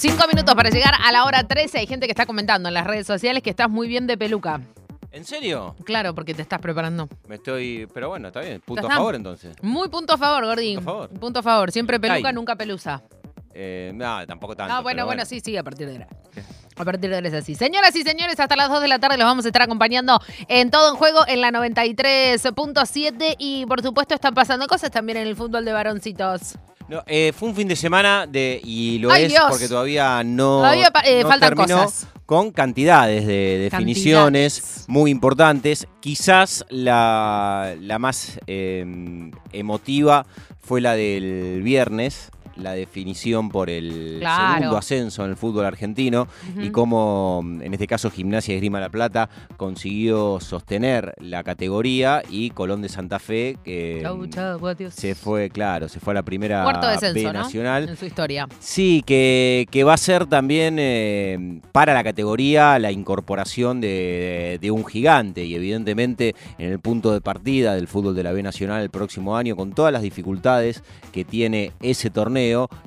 Cinco minutos para llegar a la hora 13. Hay gente que está comentando en las redes sociales que estás muy bien de peluca. ¿En serio? Claro, porque te estás preparando. Me estoy. Pero bueno, está bien. Punto a favor entonces. Muy punto a favor, Gordín. Punto a favor. Punto a favor. Siempre peluca, Ay. nunca pelusa. Eh, no, tampoco tanto. Ah, bueno, bueno, sí, sí, a partir de ahora. A partir de ahora es así. Señoras y señores, hasta las 2 de la tarde los vamos a estar acompañando en todo en juego en la 93.7 y por supuesto están pasando cosas también en el fútbol de varoncitos. No, eh, fue un fin de semana de, y lo Ay, es Dios. porque todavía no, Todavía eh, no faltan terminó cosas. con cantidades de definiciones Cantidades. muy importantes. Quizás la, la más eh, emotiva fue la del viernes, la definición por el Claro. segundo ascenso en el fútbol argentino y cómo, en este caso, Gimnasia Esgrima La Plata consiguió sostener la categoría y Colón de Santa Fe, que Chau, chau, adiós. se fue, claro, se fue a la primera B nacional. En su historia. Sí, que, que va a ser también eh, para la categoría la incorporación de, de un gigante y evidentemente en el punto de partida del fútbol de la B Nacional el próximo año, con todas las dificultades que tiene ese torneo,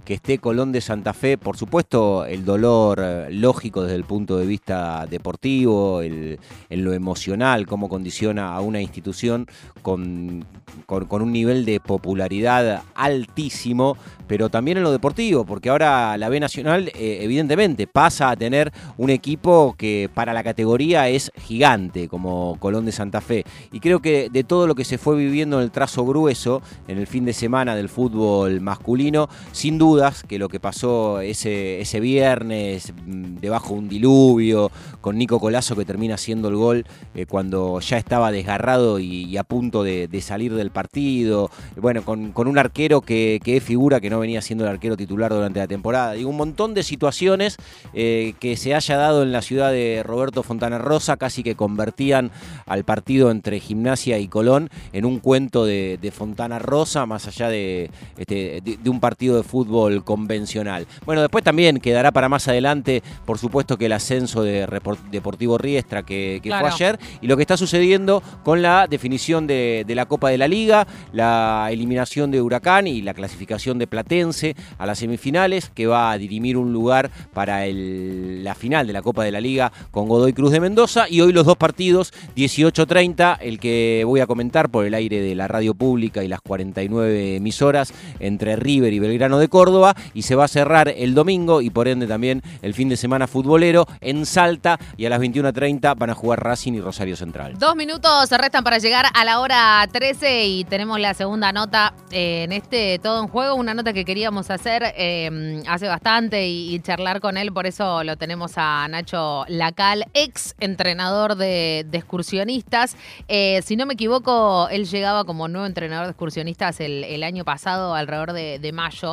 que esté Colón de Santa Fe, por supuesto el dolor eh, lógico desde el punto de vista deportivo, el, en lo emocional, cómo condiciona a una institución con, con, un nivel de popularidad altísimo, pero también en lo deportivo, porque ahora la B Nacional eh, evidentemente pasa a tener un equipo que para la categoría es gigante, como Colón de Santa Fe. Y creo que de todo lo que se fue viviendo en el trazo grueso, en el fin de semana del fútbol masculino, sin dudas que lo que pasó ese, ese viernes mm, debajo de un diluvio, con Nico Colazo que termina haciendo el gol eh, cuando ya estaba desgarrado y, a punto de, salir del partido, bueno, con, con un arquero que, que es figura que no venía siendo el arquero titular durante la temporada. Digo, un montón de situaciones eh, que se haya dado en la ciudad de Roberto Fontana Rosa, casi que convertían al partido entre Gimnasia y Colón en un cuento de, de Fontana Rosa, más allá de, este, de un partido de fútbol convencional. Bueno, después también quedará para más adelante, por supuesto, que el ascenso de Deportivo Riestra que, que Claro. fue ayer y lo que está sucediendo con la definición de, de la Copa de la Liga, la eliminación de Huracán y la clasificación de Platense a las semifinales, que va a dirimir un lugar para el- la final de la Copa de la Liga con Godoy Cruz de Mendoza. Y hoy los dos partidos, 18-30, el que voy a comentar por el aire de la radio pública y las 49 emisoras entre River y Belgrano de Córdoba. Y se va a cerrar el domingo y por ende también el fin de semana futbolero en Salta. Y a las 21.30 van a jugar Racing y Rosario Central. Dos minutos se restan para llegar a la hora 13 y tenemos la segunda nota eh, en este Todo en Juego, una nota que queríamos hacer eh, hace bastante y, charlar con él, por eso lo tenemos a Nacho Lacal, ex entrenador de, excursionistas. Eh, si no me equivoco, él llegaba como nuevo entrenador de excursionistas el, año pasado, alrededor de, de mayo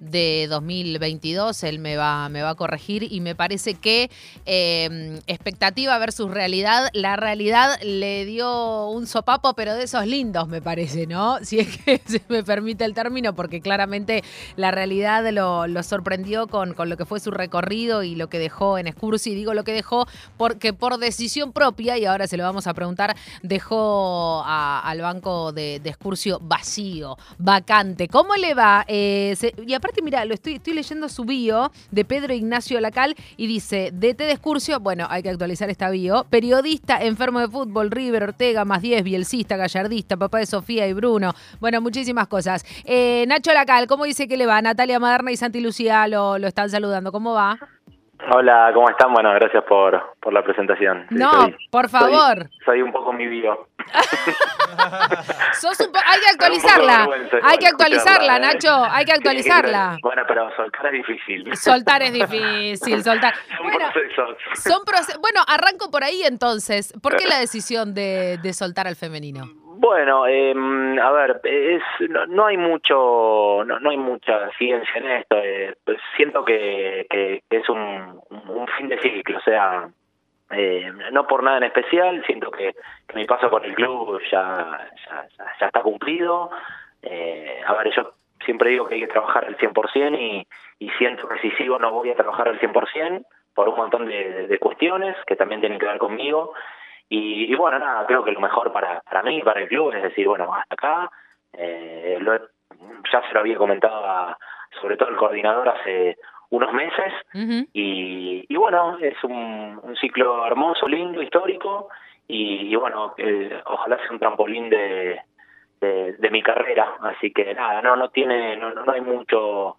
de 2022. Él me va, me va a corregir y me parece que eh, expectativa versus realidad, la realidad le dio un sopapo, pero de esos lindos, me parece, ¿no? Si es que se me permite el término, porque claramente la realidad lo, sorprendió con, con lo que fue su recorrido y lo que dejó en Excursi. Digo lo que dejó porque por decisión propia, y ahora se lo vamos a preguntar, dejó al banco de, de vacío, vacante. ¿Cómo le va? Eh, y aparte, mira, lo estoy, estoy leyendo su bio de Pedro Ignacio Lacal y dice, DT de Excursio, bueno, hay que actualizar esta bio, periodista, enfermo de fútbol, River, Ortega, más 10, bielcista, gallardista, papá de Sofía y Bruno. Bueno, muchísimas cosas. Eh, Nacho Lacal, ¿cómo dice que le va? Natalia Maderna y Santi Lucía lo, lo están saludando. ¿Cómo va? Hola, ¿cómo están? Bueno, gracias por, por la presentación. No, soy- por favor. Soy, un poco mi bio. Sos un po- hay que actualizarla. Hay que actualizarla, ¿eh? Nacho. Hay que actualizarla. Bueno, pero soltar es difícil. Soltar es difícil, soltar. Son Bueno, procesos. son bueno, arranco por ahí entonces. ¿Por qué la decisión de, de soltar al femenino? Bueno, eh, a ver, es no, no hay mucho, no, no hay mucha ciencia en esto. eh, pues siento que, es un, fin de ciclo, o sea, eh, no por nada en especial. Siento que, que mi paso por el club ya, ya, ya, ya está cumplido. Eh, a ver, yo siempre digo que hay que trabajar al 100% y, y siento que si sigo no voy a trabajar al 100% por un montón de cuestiones que también tienen que ver conmigo. Y, y bueno, nada, creo que lo mejor para, para mí, para el club, es decir, bueno, hasta acá, eh, lo he- ya se lo había comentado a, sobre todo el coordinador hace unos meses y, y, bueno, es un, un, ciclo hermoso, lindo, histórico y, bueno, eh, ojalá sea un trampolín de, de, mi carrera, así que nada, no no tiene no, no hay mucho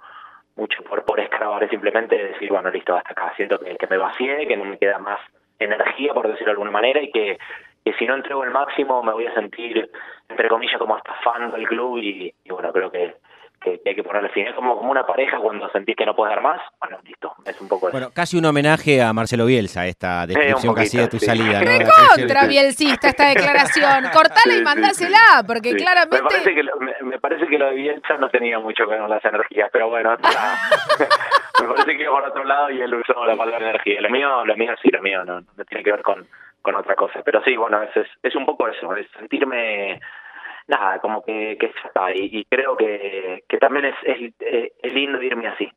mucho por por escalar, es simplemente decir, bueno, listo, hasta acá, siento que, que me vacié, que no me queda más energía, por decirlo de alguna manera, y que, que si no entrego el máximo me voy a sentir, entre comillas, como hasta fan del club y bueno, creo que que, hay que ponerle fin. Es como, como una pareja cuando sentís que no puedes dar más. Bueno, listo, es un poco Bueno, casi un homenaje a Marcelo Bielsa, esta descripción casi de tu salida. ¿no? contra bielcista esta declaración. Cortala y mandásela, porque claramente... Me parece, que lo, me, parece que lo de Bielsa no tenía mucho que ver con las energías, pero bueno, me parece que iba por otro lado y él usó la palabra energía. Lo mío, lo mío sí, lo mío no, no tiene que ver con, con otra cosa. Pero sí, bueno, es, es, es un poco eso, es sentirme nada, como que, que está. Y, creo que, que también es, es, es lindo irme así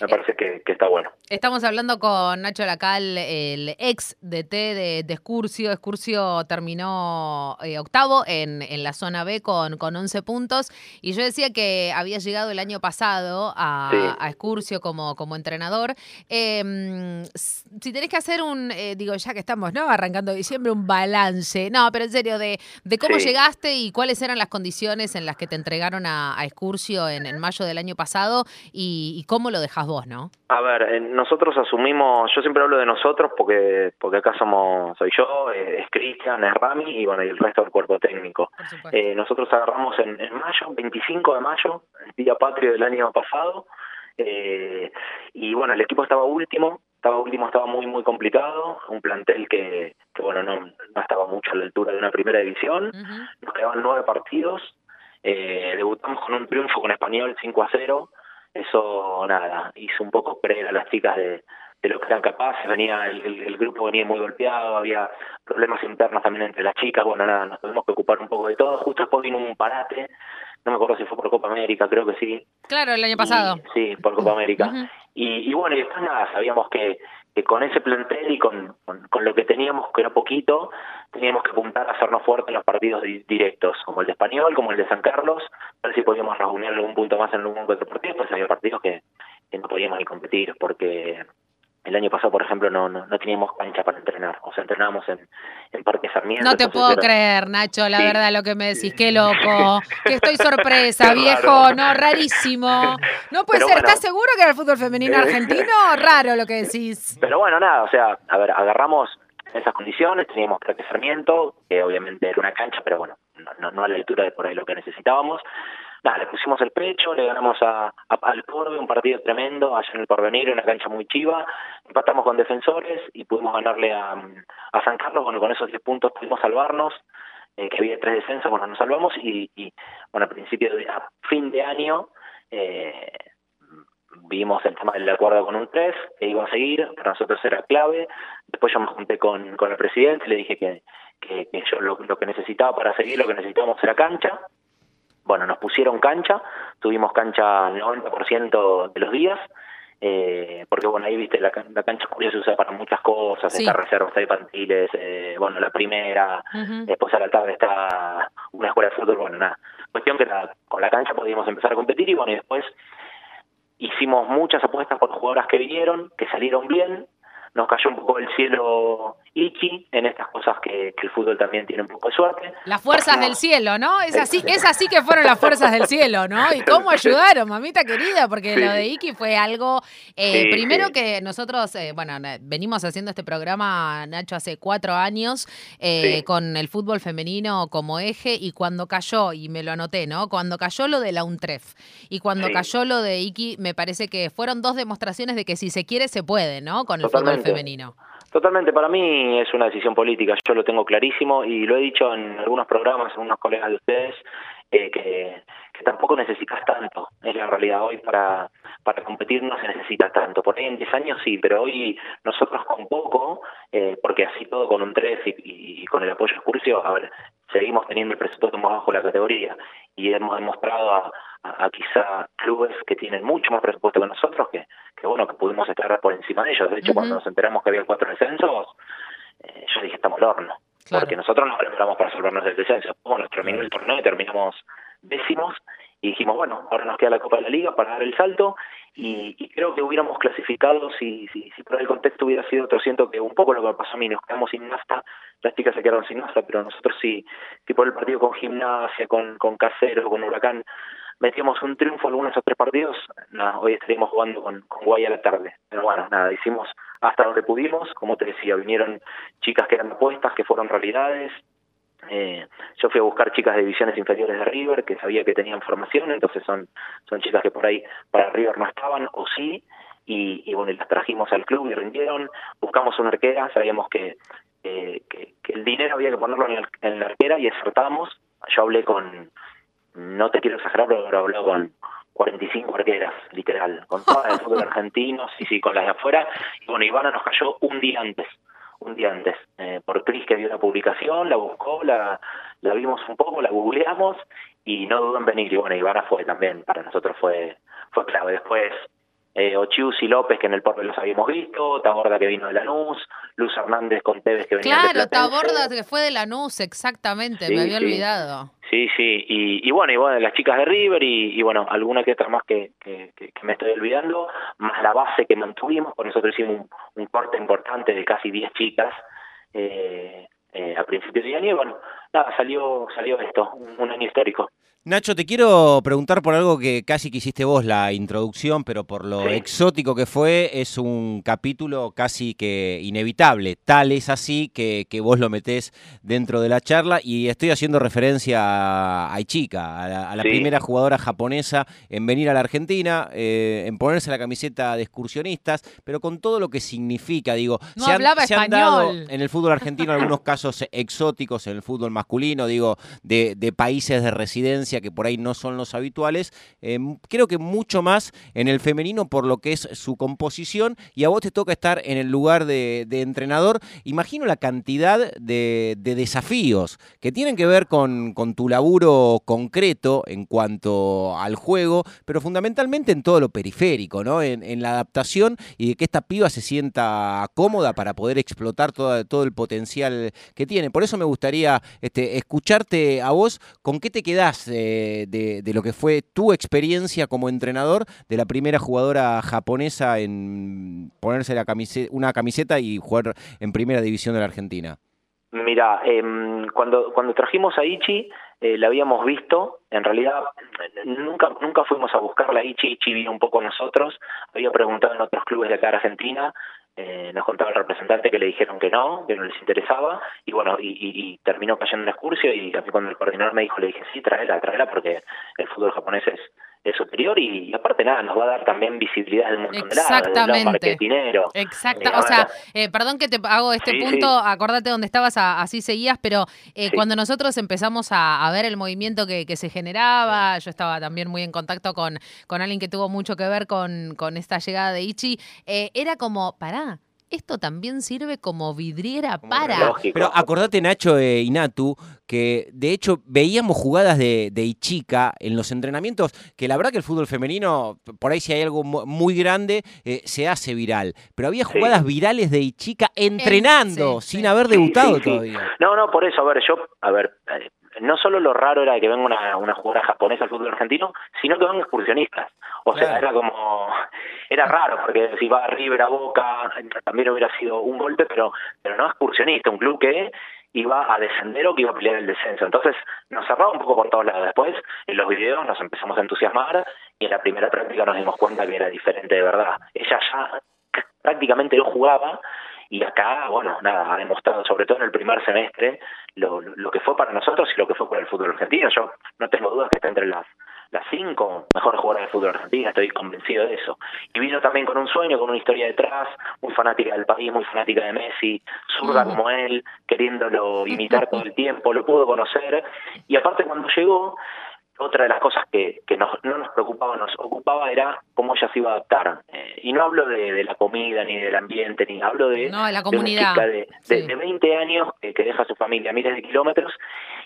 me parece que, está bueno. Estamos hablando con Nacho Lacal, el ex DT de, de Escurcio. Escurcio terminó eh, octavo en, en, la zona B con, con 11 puntos. Y yo decía que había llegado el año pasado a, a Escurcio como, como entrenador. Em, si tenés que hacer un, eh, digo, ya que estamos ¿no? arrancando diciembre, un balance. No, pero en serio, de, de cómo llegaste y cuáles eran las condiciones en las que te entregaron a, a Escurcio en, en mayo del año pasado y, y cómo lo dejas vos, ¿no? A ver, eh, nosotros asumimos, yo siempre hablo de nosotros porque porque acá somos, soy yo, eh, es Cristian, es Rami y bueno, y el resto del cuerpo técnico. Eh, nosotros agarramos en, mayo, 25 de mayo, el día patrio del año pasado, y bueno, el equipo estaba último, estaba último, estaba muy muy complicado, un plantel que, que bueno, no, no estaba mucho a la altura de una primera división, nos quedaban nueve partidos, debutamos con un triunfo con Español 5 a 0, eso nada, hizo un poco creer a las chicas de, de lo que eran capaces, venía el, el, grupo venía muy golpeado, había problemas internos también entre las chicas, bueno nada, nos tuvimos que ocupar un poco de todo, justo después vino un parate, no me acuerdo si fue por Copa América, creo que sí. Claro, el año pasado. sí, por Copa América. y, y bueno, y después nada, sabíamos que que con ese plantel y con, con, lo que teníamos, que era poquito, teníamos que apuntar a hacernos fuertes en los partidos directos, como el de Español, como el de San Carlos, a ver si podíamos reunir algún punto más en algún encuentro deportivo, pues había partidos que, que no podíamos ni competir, porque el año pasado, por ejemplo, no, no, teníamos cancha para entrenar. O sea, entrenábamos en, en Parque Sarmiento. No te puedo creer, Nacho, la verdad, lo que me decís. Qué loco. que estoy sorpresa, viejo. No, rarísimo. No puede ser. ¿Estás seguro que era el fútbol femenino argentino? Raro lo que decís. Pero bueno, nada. O sea, a ver, agarramos esas condiciones. Teníamos Parque Sarmiento, que obviamente era una cancha, pero bueno, no, no a la altura de por ahí lo que necesitábamos nada, le pusimos el pecho, le ganamos a, al Corbe, un partido tremendo, allá en el Porvenir, una cancha muy chiva, empatamos con defensores y pudimos ganarle a, a San Carlos, bueno, con esos 10 puntos pudimos salvarnos, eh, que había tres descensos, bueno, nos salvamos y, y bueno, a principio de, a fin de año, eh, vimos el tema del acuerdo con un 3, que iba a seguir, para nosotros era clave. Después yo me junté con, con el presidente, le dije que, que, que yo lo, lo, que necesitaba para seguir, lo que necesitábamos era cancha. Bueno, nos pusieron cancha, tuvimos cancha el 90% de los días, eh, porque bueno, ahí viste, la, la cancha se usa para muchas cosas, está reserva, está infantiles, eh, bueno, la primera, después a la tarde está una escuela de fútbol, bueno, nada. Cuestión que con la cancha podíamos empezar a competir y bueno, y después hicimos muchas apuestas por jugadoras que vinieron, que salieron bien, nos cayó un poco el cielo Ichi en estas cosas que, el fútbol también tiene un poco de suerte. Las fuerzas del cielo, ¿no? Es así, es así que fueron las fuerzas del cielo, ¿no? Y cómo ayudaron, mamita querida, porque lo de Iki fue algo, eh, primero que nosotros, eh, bueno, venimos haciendo este programa, Nacho, hace cuatro años, eh, con el fútbol femenino como eje, y cuando cayó, y me lo anoté, ¿no? Cuando cayó lo de la UNTREF y cuando cayó lo de Iki, me parece que fueron dos demostraciones de que si se quiere, se puede, ¿no? Con el fútbol femenino. Totalmente, para mí es una decisión política, yo lo tengo clarísimo y lo he dicho en algunos programas, en unos colegas de ustedes, eh, que, que, tampoco necesitas tanto, es la realidad. Hoy para, para competir no se necesita tanto, por ahí en 10 años sí, pero hoy nosotros con poco, eh, porque así todo con un 3 y, y, con el apoyo de Curcio, a ver, seguimos teniendo el presupuesto más bajo la categoría y hemos demostrado a, a, quizá clubes que tienen mucho más presupuesto que nosotros, que, que bueno, que pudimos estar por encima de ellos. De hecho, cuando nos enteramos que había cuatro descensos, eh, yo dije, estamos al horno. Porque nosotros nos preparamos para salvarnos del descenso. Bueno, terminó el torneo y terminamos décimos y dijimos, bueno, ahora nos queda la Copa de la Liga para dar el salto y, creo que hubiéramos clasificado si, si, si por el contexto hubiera sido otro. Siento que un poco lo que pasó a mí, nos quedamos sin nafta, las chicas se quedaron sin nafta, pero nosotros sí, si por el partido con Gimnasia, con, con Casero, con Huracán, metíamos un triunfo en alguno de tres partidos, hoy estaríamos jugando con, con Guay a la tarde. Pero bueno, nada, hicimos hasta donde pudimos, como te decía, vinieron chicas que eran apuestas, que fueron realidades, eh, yo fui a buscar chicas de divisiones inferiores de River que sabía que tenían formación, entonces son, son chicas que por ahí para River no estaban o sí, y, y bueno, las trajimos al club y rindieron. Buscamos una arquera, sabíamos que, que, el dinero había que ponerlo en, la arquera y acertamos. Yo hablé con, no te quiero exagerar, pero he hablado con 45 arqueras, literal, con todas el fútbol argentino, sí, sí, con las de afuera. Y bueno, Ivana nos cayó un día antes un día antes, eh, por Cris que vio la publicación, la buscó, la, la vimos un poco, la googleamos y no dudó en venir. Y bueno, Ivana fue también, para nosotros fue, fue clave. Después eh, Ochius y López, que en el Porbe los habíamos visto, Taborda que vino de Lanús, Luz Hernández con Tevez que venía claro, de Claro, Taborda que fue de Lanús, exactamente, me había olvidado. Sí, sí, y, y, bueno, y bueno, las chicas de River y, y bueno, alguna que otra más que, que, que, me estoy olvidando, más la base que mantuvimos, por nosotros hicimos un, un corte importante de casi 10 chicas eh, eh, a principios de año y bueno, nada, salió, salió esto, un año histórico. Nacho, te quiero preguntar por algo que casi quisiste vos la introducción, pero por lo exótico que fue, es un capítulo casi que inevitable. Tal es así que, que vos lo metés dentro de la charla y estoy haciendo referencia a Aichika, a la, primera jugadora japonesa en venir a la Argentina, eh, en ponerse la camiseta de excursionistas, pero con todo lo que significa, digo, no se, han, se han dado en el fútbol argentino algunos casos exóticos, en el fútbol masculino, digo, de, de países de residencia que por ahí no son los habituales, em, creo que mucho más en el femenino por lo que es su composición y a vos te toca estar en el lugar de, entrenador. Imagino la cantidad de, desafíos que tienen que ver con, tu laburo concreto en cuanto al juego, pero fundamentalmente en todo lo periférico, ¿no? En, la adaptación y de que esta piba se sienta cómoda para poder explotar todo, el potencial que tiene. Por eso me gustaría este, escucharte a vos, ¿con qué te quedás de, lo que fue tu experiencia como entrenador de la primera jugadora japonesa en ponerse la camiseta, una camiseta y jugar en primera división de la Argentina? Mira, em, cuando, cuando trajimos a Ichi, eh, la habíamos visto, en realidad nunca nunca fuimos a buscarla, Ichi, Ichi vino un poco a nosotros, había preguntado en otros clubes de acá de Argentina, eh, nos contaba el representante que le dijeron que no, que no les interesaba, y bueno, y, y, terminó cayendo en el excursio, y a mí cuando el coordinador me dijo, le dije, sí, tráela, tráela, porque el fútbol japonés es, es superior y, aparte nada, nos va a dar también visibilidad del mundo Exactamente. del lado, Exacto. Eh, o sea, eh, perdón que te hago este punto, acordate dónde estabas, así seguías, pero eh, cuando nosotros empezamos a, ver el movimiento que, se generaba, yo estaba también muy en contacto con, con alguien que tuvo mucho que ver con, con esta llegada de Ichi, era como, pará, esto también sirve como vidriera para. Pero acordate, Nacho e Inatu, que de hecho veíamos jugadas de, de, Ichica en los entrenamientos, que la verdad que el fútbol femenino, por ahí si hay algo muy grande, eh, se hace viral. Pero había jugadas virales de Ichica entrenando, sin haber debutado todavía. No, no, por eso, a ver, yo, a ver, eh, no solo lo raro era que venga una, una jugadora japonesa al fútbol argentino, sino que vengan excursionistas. O sea, era como, era raro, porque si va a River a Boca, también hubiera sido un golpe, pero, pero no excursionista, un club que iba a descender o que iba a pelear el descenso. Entonces nos cerraba un poco por todos lados. Después, en los videos nos empezamos a entusiasmar y en la primera práctica nos dimos cuenta que era diferente de verdad. Ella ya prácticamente no jugaba y acá, bueno, nada, ha demostrado, sobre todo en el primer semestre, lo, lo que fue para nosotros y lo que fue para el fútbol argentino. Yo no tengo dudas que está entre las las cinco mejores jugadoras del fútbol argentino, estoy convencido de eso. Y vino también con un sueño, con una historia detrás, muy fanática del país, muy fanática de Messi, zurda como él, queriéndolo imitar todo el tiempo, lo pudo conocer. Y aparte cuando llegó, otra de las cosas que, que nos, no nos preocupaba, nos ocupaba era cómo ella se iba a adaptar. Eh, y no hablo de, la comida, ni del ambiente, ni hablo de, la comunidad. de, de, 20 años que, deja a su familia miles de kilómetros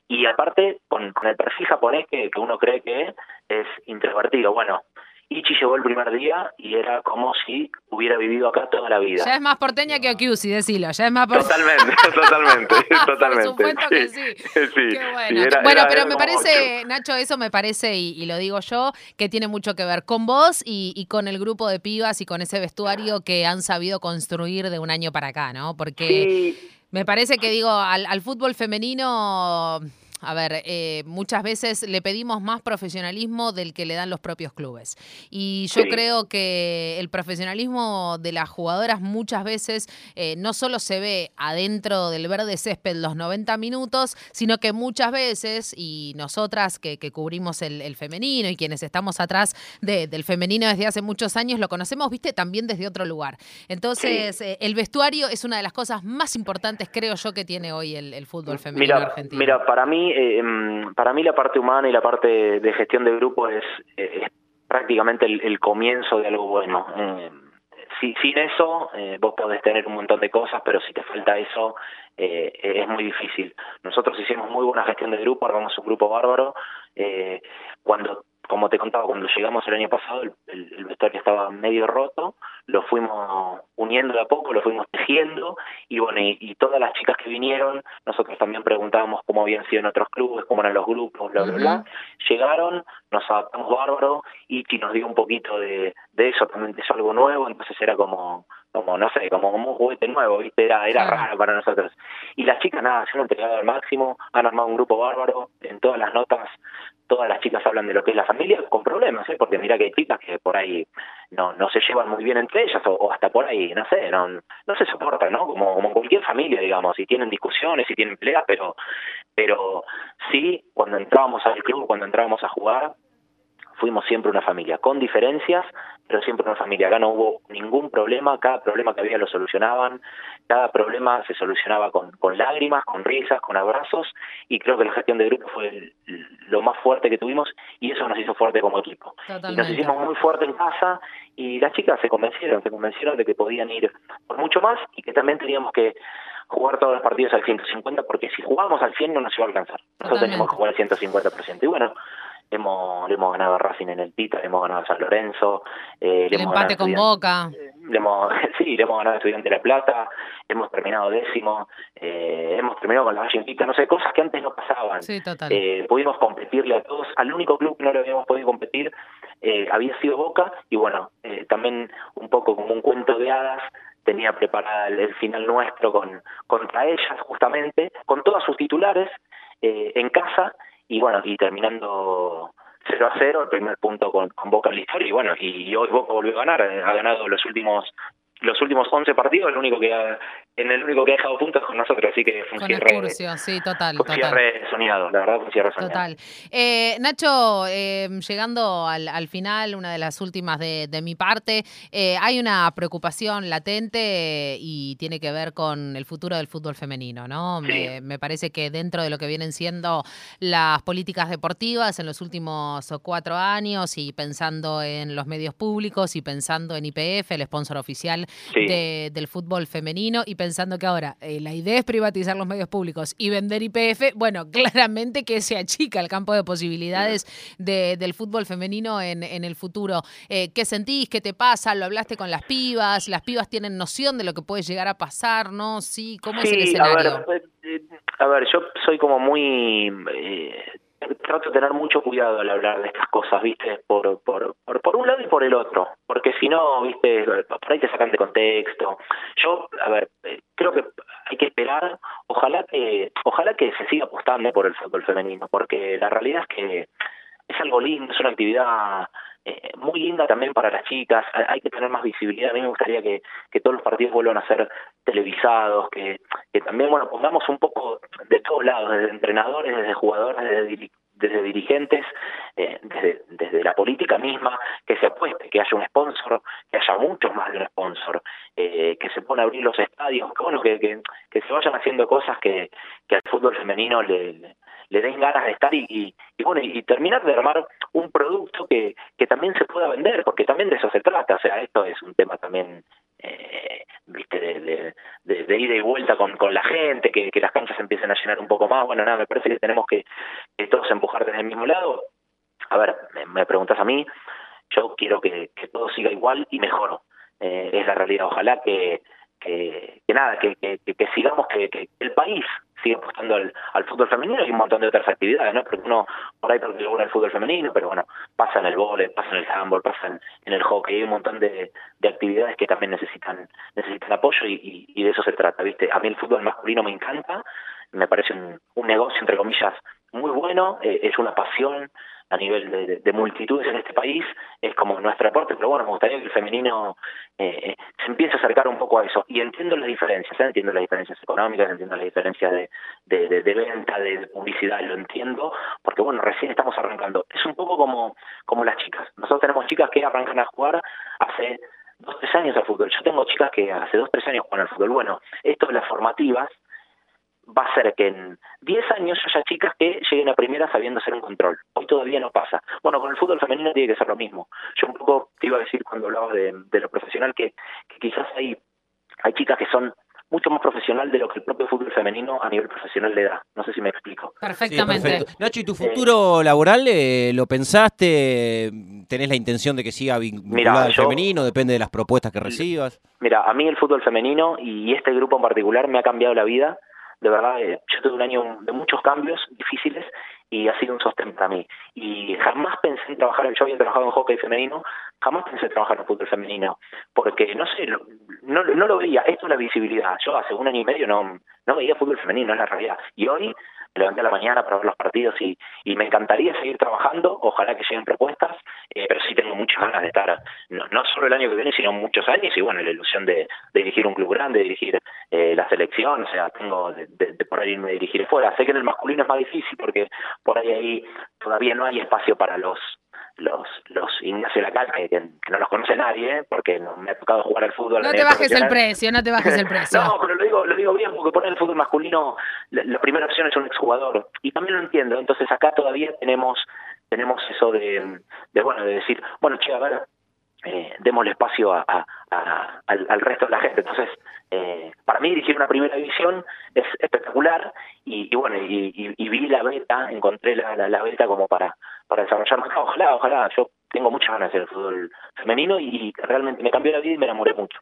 y aparte con, con el perfil japonés que, que uno cree que es introvertido. Bueno, Ichi llegó el primer día y era como si hubiera vivido acá toda la vida. Ya es más porteña que Okiusi, decilo. Ya es más Totalmente, totalmente, totalmente. Por supuesto que sí. Qué bueno. bueno, pero me parece, Nacho, eso me parece, y, lo digo yo, que tiene mucho que ver con vos y, con el grupo de pibas y con ese vestuario que han sabido construir de un año para acá, ¿no? Porque me parece que, digo, al fútbol femenino a ver, eh, muchas veces le pedimos más profesionalismo del que le dan los propios clubes. Y yo creo que el profesionalismo de las jugadoras muchas veces eh, no solo se ve adentro del verde césped los 90 minutos, sino que muchas veces, y nosotras que, cubrimos el, femenino y quienes estamos atrás del femenino desde hace muchos años, lo conocemos, viste, también desde otro lugar. Entonces, eh, el vestuario es una de las cosas más importantes, creo yo, que tiene hoy el, fútbol femenino argentino. Mira, para mí eh, em, para mí la parte humana y la parte de gestión de grupo es, prácticamente el, comienzo de algo bueno. Eh, sin eso, eh, vos podés tener un montón de cosas, pero si te falta eso, es muy difícil. Nosotros hicimos muy buena gestión de grupo, armamos un grupo bárbaro. cuando como te contaba, cuando llegamos el año pasado, el, el, vestuario estaba medio roto, lo fuimos uniendo de a poco, lo fuimos tejiendo, y bueno, y, todas las chicas que vinieron, nosotros también preguntábamos cómo habían sido en otros clubes, cómo eran los grupos, bla, bla, bla. Llegaron, nos adaptamos bárbaro, y nos dio un poquito de, de eso, también es algo nuevo, entonces era como, como no sé, como, un juguete nuevo, ¿viste? Era, era raro para nosotros. Y las chicas, nada, se han entregado al máximo, han armado un grupo bárbaro, en todas las notas todas las chicas hablan de lo que es la familia con problemas, ¿eh? porque mira que hay chicas que por ahí no no se llevan muy bien entre ellas o, hasta por ahí, no sé, no no se soportan, ¿no? Como como cualquier familia, digamos, y tienen discusiones y tienen peleas, pero pero sí cuando entrábamos al club, cuando entrábamos a jugar, fuimos siempre una familia, con diferencias, pero siempre una familia. Acá no hubo ningún problema, cada problema que había lo solucionaban, cada problema se solucionaba con, con lágrimas, con risas, con abrazos, y creo que la gestión de grupo fue lo más fuerte que tuvimos y eso nos hizo fuerte como equipo. Y nos hicimos muy fuerte en casa y las chicas se convencieron, se convencieron de que podían ir por mucho más y que también teníamos que jugar todos los partidos al 150 porque si jugábamos al 100 no nos iba a alcanzar. Nosotros teníamos que jugar al 150%. Y bueno, hemos, le hemos ganado a Racing en el Pita, le hemos ganado a San Lorenzo. Eh, el empate con Boca. Le hemos, sí, le hemos ganado a Estudiante de La Plata, hemos terminado décimo, eh, hemos terminado con la Valle Pita, no sé, cosas que antes no pasaban. Sí, total. Eh, pudimos competirle a todos, al único club que no le habíamos podido competir eh, había sido Boca, y bueno, eh, también un poco como un cuento de hadas, tenía preparada el, final nuestro con contra ellas justamente, con todas sus titulares eh, en casa y bueno, y terminando 0 a 0, el primer punto con, con Boca en la historia, y bueno, y hoy Boca volvió a ganar, ha ganado los últimos los últimos 11 partidos, el único que ha, en el único que ha dejado puntos con nosotros, así que fue un cierre, sí, total, total. cierre soñado, la verdad, un cierre soñado. Total. Eh, Nacho, eh, llegando al, al, final, una de las últimas de, de mi parte, eh, hay una preocupación latente y tiene que ver con el futuro del fútbol femenino, ¿no? Me, me, parece que dentro de lo que vienen siendo las políticas deportivas en los últimos cuatro años y pensando en los medios públicos y pensando en IPF, el sponsor oficial de, del fútbol femenino y pensando que ahora eh, la idea es privatizar los medios públicos y vender IPF, bueno, claramente que se achica el campo de posibilidades de, del fútbol femenino en, en el futuro. Eh, ¿Qué sentís? ¿Qué te pasa? ¿Lo hablaste con las pibas? ¿Las pibas tienen noción de lo que puede llegar a pasar? ¿No? Sí, ¿cómo es el escenario? A ver, eh, a ver, yo soy como muy trato de tener mucho cuidado al hablar de estas cosas, ¿viste? Por, por, por, un lado y por el otro, porque si no, ¿viste? Por ahí te sacan de contexto. Yo, a ver, eh, creo que hay que esperar, ojalá que ojalá que se siga apostando por el fútbol femenino, porque la realidad es que es algo lindo, es una actividad eh, muy linda también para las chicas, hay que tener más visibilidad, a mí me gustaría que, que todos los partidos vuelvan a ser televisados, que, que también, bueno, pongamos un poco de todos lados, desde entrenadores, desde jugadores, desde, desde dirigentes, eh, desde, desde la política misma, que se apueste, que haya un sponsor, que haya muchos más de un sponsor, eh, que se pone a abrir los estadios, que bueno, que, que, que se vayan haciendo cosas que, que al fútbol femenino le, den ganas de estar y, y, bueno, y terminar de armar un producto que, que también se pueda vender, porque también de eso se trata, o sea, esto es un tema también eh, viste de, de, ida y vuelta con, con la gente, que, que las canchas empiecen a llenar un poco más, bueno, nada, me parece que tenemos que, todos empujar desde el mismo lado. A ver, me, me preguntas a mí, yo quiero que, todo siga igual y mejor. Eh, es la realidad. Ojalá que, que, nada, que, que, sigamos, que, el país siga apostando al, fútbol femenino y un montón de otras actividades, ¿no? Porque uno por ahí porque el fútbol femenino, pero bueno, pasa en el vóley, pasa en el handball, pasa en, el hockey, hay un montón de, actividades que también necesitan necesitan apoyo y, de eso se trata, ¿viste? A mí el fútbol masculino me encanta, me parece un, un negocio, entre comillas, muy bueno, eh, es una pasión, a nivel de, multitudes en este país, es como nuestro aporte, pero bueno, me gustaría que el femenino eh, se empiece a acercar un poco a eso. Y entiendo las diferencias, ¿eh? entiendo las diferencias económicas, entiendo las diferencias de, de, de, venta, de publicidad, lo entiendo, porque bueno, recién estamos arrancando. Es un poco como, como las chicas. Nosotros tenemos chicas que arrancan a jugar hace dos, tres años al fútbol. Yo tengo chicas que hace dos, tres años juegan al fútbol. Bueno, esto de las formativas va a ser que en 10 años haya chicas que lleguen a primera sabiendo hacer un control. Hoy todavía no pasa. Bueno, con el fútbol femenino tiene que ser lo mismo. Yo un poco te iba a decir cuando hablaba de, lo profesional que, quizás hay, hay chicas que son mucho más profesional de lo que el propio fútbol femenino a nivel profesional le da. No sé si me explico. Perfectamente. Nacho, ¿y tu futuro laboral eh, lo pensaste? ¿Tenés la intención de que siga vinculado al femenino? ¿Depende de las propuestas que recibas? Mira, a mí el fútbol femenino y este grupo en particular me ha cambiado la vida de verdad, eh, yo tuve un año de muchos cambios difíciles y ha sido un sostén para mí. Y jamás pensé en trabajar, yo había trabajado en hockey femenino, jamás pensé en trabajar en fútbol femenino, porque no sé, no, no lo veía, esto es la visibilidad. Yo hace un año y medio no, no veía fútbol femenino, es la realidad. Y hoy me levanté a la mañana para ver los partidos y, y me encantaría seguir trabajando, ojalá que lleguen propuestas, eh, pero sí tengo muchas ganas de estar, no, no, solo el año que viene, sino muchos años, y bueno, la ilusión de, dirigir un club grande, de dirigir eh, la selección, o sea, tengo de, de, por ahí irme a dirigir fuera. Sé que en el masculino es más difícil porque por ahí, ahí todavía no hay espacio para los los los Ignacio Lacal, que, que, no los conoce nadie, ¿eh? porque no, me ha tocado jugar al fútbol. No te bajes el precio, no te bajes el precio. no, pero lo digo, lo digo bien, porque poner el fútbol masculino, la, primera opción es un exjugador. Y también lo entiendo, entonces acá todavía tenemos tenemos eso de, de bueno, de decir, bueno, che, a ver, eh, démosle espacio a, al, resto de la gente. Entonces, eh, para mí dirigir una primera división es espectacular y, bueno, y, vi la beta, encontré la, la, la beta como para, para desarrollar más. Ojalá, ojalá, yo tengo muchas ganas de hacer el fútbol femenino y realmente me cambió la vida y me enamoré mucho.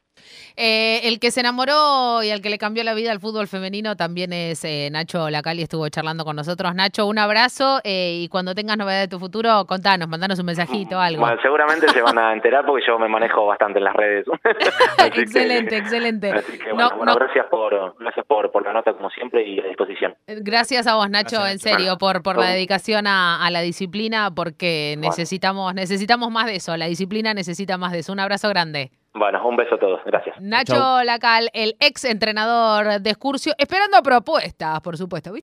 Eh, el que se enamoró y al que le cambió la vida al fútbol femenino también es eh, Nacho Lacali, estuvo charlando con nosotros. Nacho, un abrazo eh, y cuando tengas novedades de tu futuro, contanos, mandanos un mensajito, algo. Bueno, seguramente se van a enterar porque yo me manejo bastante en las redes. excelente, excelente. Así que bueno, gracias, por, gracias por, por la nota como siempre y a disposición. Gracias a vos, Nacho, en serio, por, por la dedicación a, a la disciplina porque necesitamos, necesitamos más de eso, la disciplina necesita más de eso. Un abrazo grande. Bueno, un beso a todos. Gracias. Nacho Lacal, el ex entrenador de Excursio, esperando propuestas, por supuesto.